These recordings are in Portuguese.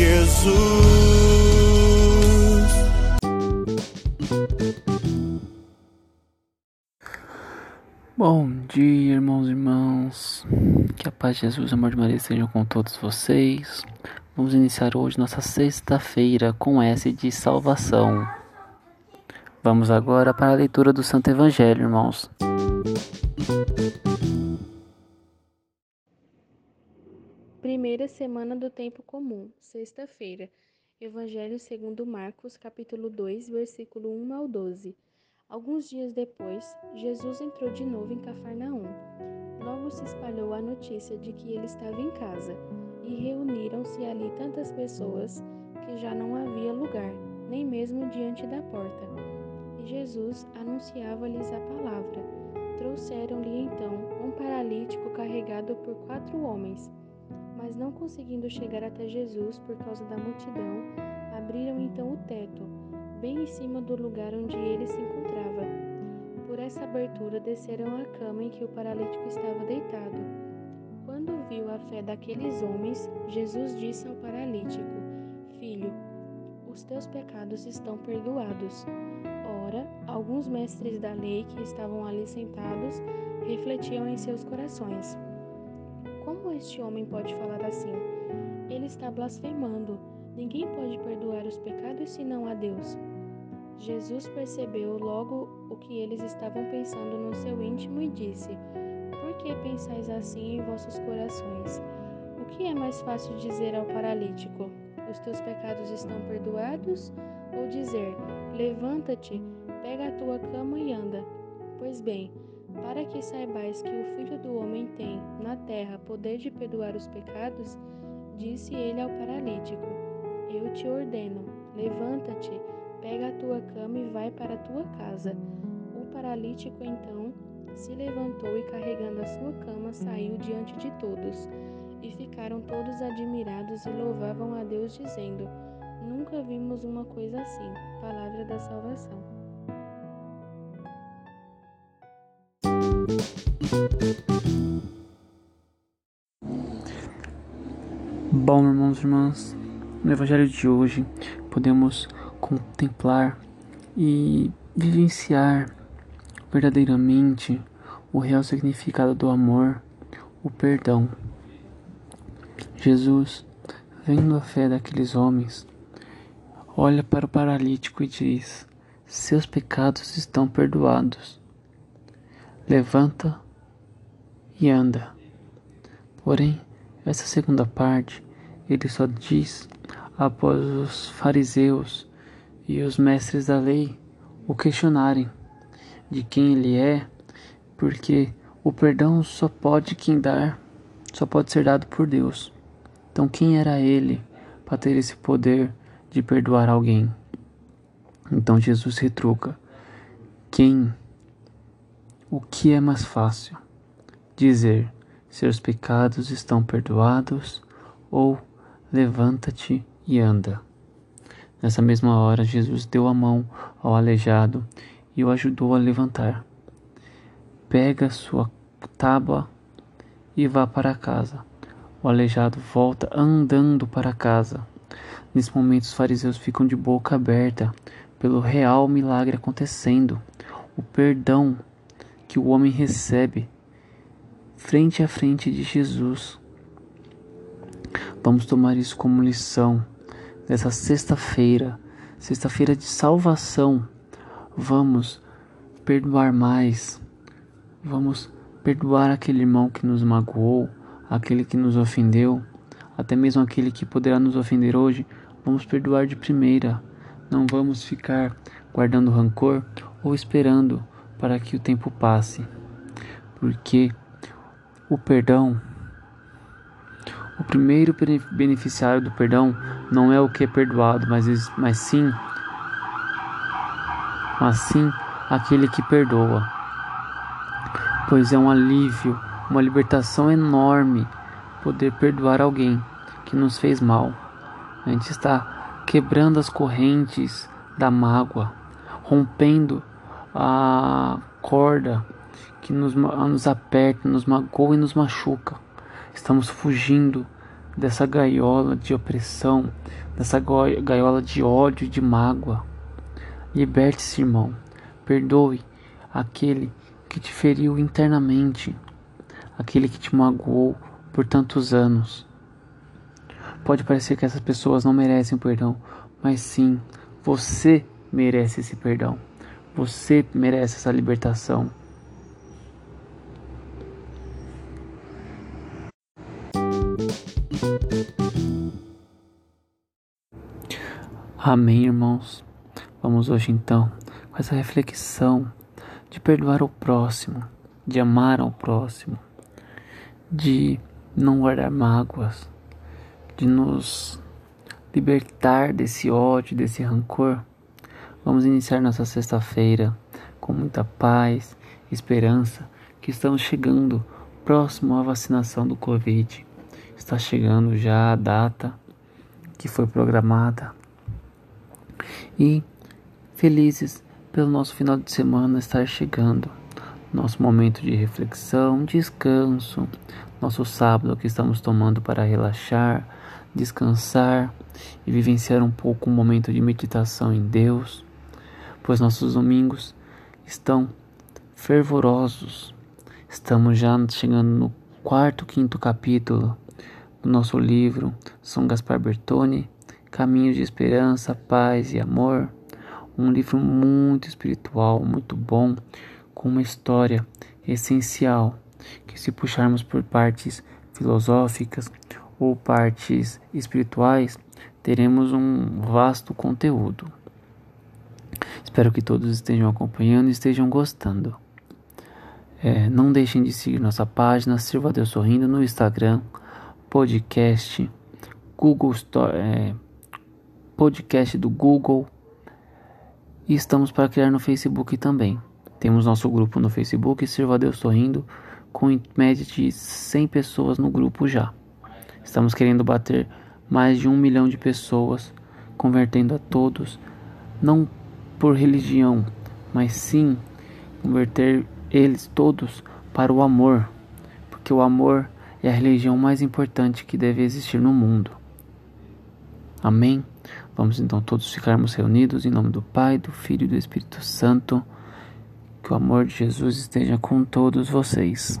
Jesus. Bom dia, irmãos e irmãs. Que a paz de Jesus e o amor de Maria estejam com todos vocês. Vamos iniciar hoje nossa sexta-feira com S de salvação. Vamos agora para a leitura do Santo Evangelho, irmãos. Primeira semana do tempo comum, sexta-feira. Evangelho segundo Marcos, capítulo 2, versículo 1 ao 12. Alguns dias depois, Jesus entrou de novo em Cafarnaum. Logo se espalhou a notícia de que ele estava em casa, e reuniram-se ali tantas pessoas que já não havia lugar, nem mesmo diante da porta. E Jesus anunciava-lhes a palavra. Trouxeram-lhe então um paralítico carregado por quatro homens mas não conseguindo chegar até Jesus por causa da multidão, abriram então o teto, bem em cima do lugar onde ele se encontrava. Por essa abertura desceram a cama em que o paralítico estava deitado. Quando viu a fé daqueles homens, Jesus disse ao paralítico: Filho, os teus pecados estão perdoados. Ora, alguns mestres da lei que estavam ali sentados refletiam em seus corações. Este homem pode falar assim? Ele está blasfemando. Ninguém pode perdoar os pecados senão a Deus. Jesus percebeu logo o que eles estavam pensando no seu íntimo e disse: Por que pensais assim em vossos corações? O que é mais fácil dizer ao paralítico: Os teus pecados estão perdoados? Ou dizer: Levanta-te, pega a tua cama e anda? Pois bem, para que saibais que o Filho do Homem tem, na terra, poder de perdoar os pecados, disse ele ao paralítico: Eu te ordeno, levanta-te, pega a tua cama e vai para a tua casa. O paralítico então se levantou e, carregando a sua cama, saiu diante de todos. E ficaram todos admirados e louvavam a Deus, dizendo: Nunca vimos uma coisa assim. Palavra da salvação. Bom, irmãos e irmãs, no Evangelho de hoje podemos contemplar e vivenciar verdadeiramente o real significado do amor, o perdão. Jesus, vendo a fé daqueles homens, olha para o paralítico e diz: Seus pecados estão perdoados. Levanta e anda. Porém, essa segunda parte ele só diz após os fariseus e os mestres da lei o questionarem de quem ele é, porque o perdão só pode quem dar, só pode ser dado por Deus. Então quem era ele para ter esse poder de perdoar alguém? Então Jesus retruca: quem? O que é mais fácil? Dizer: seus pecados estão perdoados ou Levanta-te e anda. Nessa mesma hora, Jesus deu a mão ao aleijado e o ajudou a levantar. Pega sua tábua e vá para casa. O aleijado volta andando para casa. Nesse momento, os fariseus ficam de boca aberta pelo real milagre acontecendo, o perdão que o homem recebe frente a frente de Jesus. Vamos tomar isso como lição dessa sexta-feira, sexta-feira de salvação, vamos perdoar mais. Vamos perdoar aquele irmão que nos magoou, aquele que nos ofendeu, até mesmo aquele que poderá nos ofender hoje. Vamos perdoar de primeira. Não vamos ficar guardando rancor ou esperando para que o tempo passe. Porque o perdão, o primeiro beneficiário do perdão não é o que é perdoado, mas, mas sim, mas sim aquele que perdoa. Pois é um alívio, uma libertação enorme poder perdoar alguém que nos fez mal. A gente está quebrando as correntes da mágoa, rompendo a corda que nos, nos aperta, nos magoa e nos machuca. Estamos fugindo dessa gaiola de opressão, dessa gaiola de ódio e de mágoa. Liberte-se, irmão. Perdoe aquele que te feriu internamente, aquele que te magoou por tantos anos. Pode parecer que essas pessoas não merecem perdão, mas sim, você merece esse perdão. Você merece essa libertação. Amém, irmãos. Vamos hoje então com essa reflexão de perdoar o próximo, de amar ao próximo, de não guardar mágoas, de nos libertar desse ódio, desse rancor. Vamos iniciar nossa sexta-feira com muita paz, esperança, que estamos chegando próximo à vacinação do Covid. Está chegando já a data que foi programada e felizes pelo nosso final de semana estar chegando. Nosso momento de reflexão, descanso, nosso sábado que estamos tomando para relaxar, descansar e vivenciar um pouco um momento de meditação em Deus, pois nossos domingos estão fervorosos. Estamos já chegando no quarto, quinto capítulo do nosso livro São Gaspar Bertone, Caminhos de Esperança, Paz e Amor. Um livro muito espiritual, muito bom, com uma história essencial que, se puxarmos por partes filosóficas ou partes espirituais, teremos um vasto conteúdo. Espero que todos estejam acompanhando e estejam gostando. É, não deixem de seguir nossa página Sirva Deus Sorrindo no Instagram, podcast, Google Store. É, podcast do Google e estamos para criar no Facebook também. Temos nosso grupo no Facebook, Sirva Deus Sorrindo, com em média de 100 pessoas no grupo já. Estamos querendo bater mais de um milhão de pessoas, convertendo a todos, não por religião, mas sim converter eles todos para o amor, porque o amor é a religião mais importante que deve existir no mundo. Amém? Vamos então todos ficarmos reunidos em nome do Pai, do Filho e do Espírito Santo. Que o amor de Jesus esteja com todos vocês.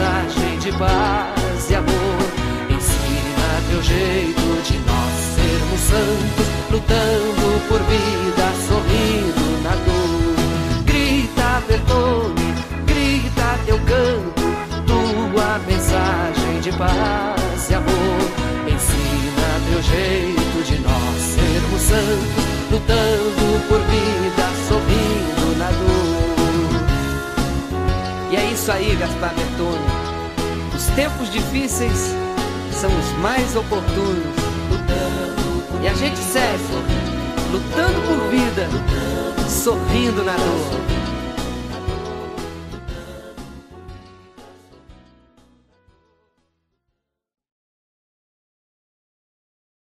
mensagem de paz e amor. Ensina teu jeito de nós sermos santos, lutando isso aí, Gaspar Bertone. Os tempos difíceis são os mais oportunos. E a gente segue, lutando por vida, sorrindo na dor.